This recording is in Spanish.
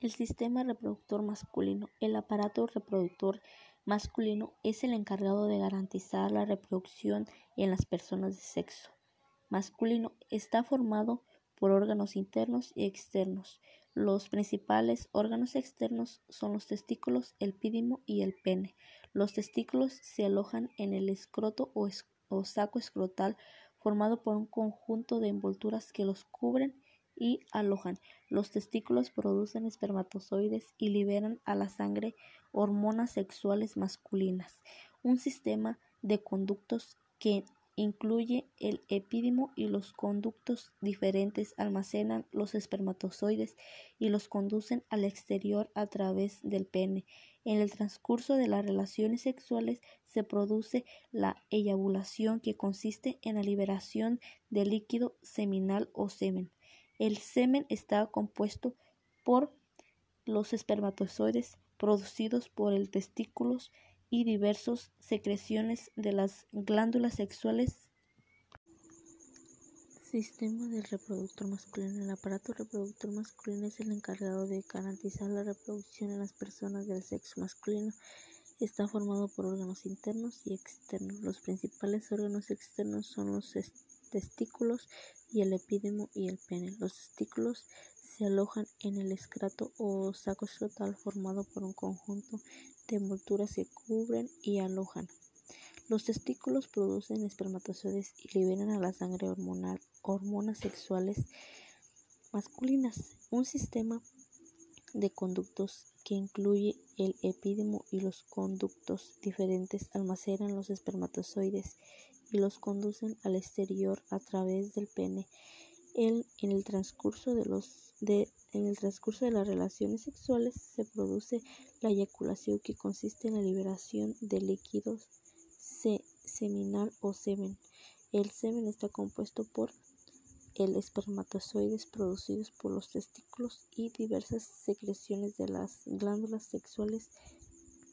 El sistema reproductor masculino. El aparato reproductor masculino es el encargado de garantizar la reproducción en las personas de sexo masculino. Está formado por órganos internos y externos. Los principales órganos externos son los testículos, el pídimo y el pene. Los testículos se alojan en el escroto o, o saco escrotal formado por un conjunto de envolturas que los cubren y alojan. Los testículos producen espermatozoides y liberan a la sangre hormonas sexuales masculinas. Un sistema de conductos que incluye el epídimo y los conductos diferentes almacenan los espermatozoides y los conducen al exterior a través del pene. En el transcurso de las relaciones sexuales se produce la eyabulación que consiste en la liberación de líquido seminal o semen. El semen está compuesto por los espermatozoides producidos por el testículos y diversas secreciones de las glándulas sexuales. Sistema del reproductor masculino. El aparato reproductor masculino es el encargado de garantizar la reproducción en las personas del sexo masculino. Está formado por órganos internos y externos. Los principales órganos externos son los testículos y el epídemo y el pene. Los testículos se alojan en el escrato o saco escrotal formado por un conjunto de envolturas que cubren y alojan. Los testículos producen espermatozoides y liberan a la sangre hormonal hormonas sexuales masculinas. Un sistema de conductos que incluye el epídemo y los conductos diferentes almacenan los espermatozoides y los conducen al exterior a través del pene. en el transcurso de los en el transcurso de las relaciones sexuales se produce la eyaculación que consiste en la liberación de líquidos seminal o semen. El semen está compuesto por el espermatozoides producidos por los testículos y diversas secreciones de las glándulas sexuales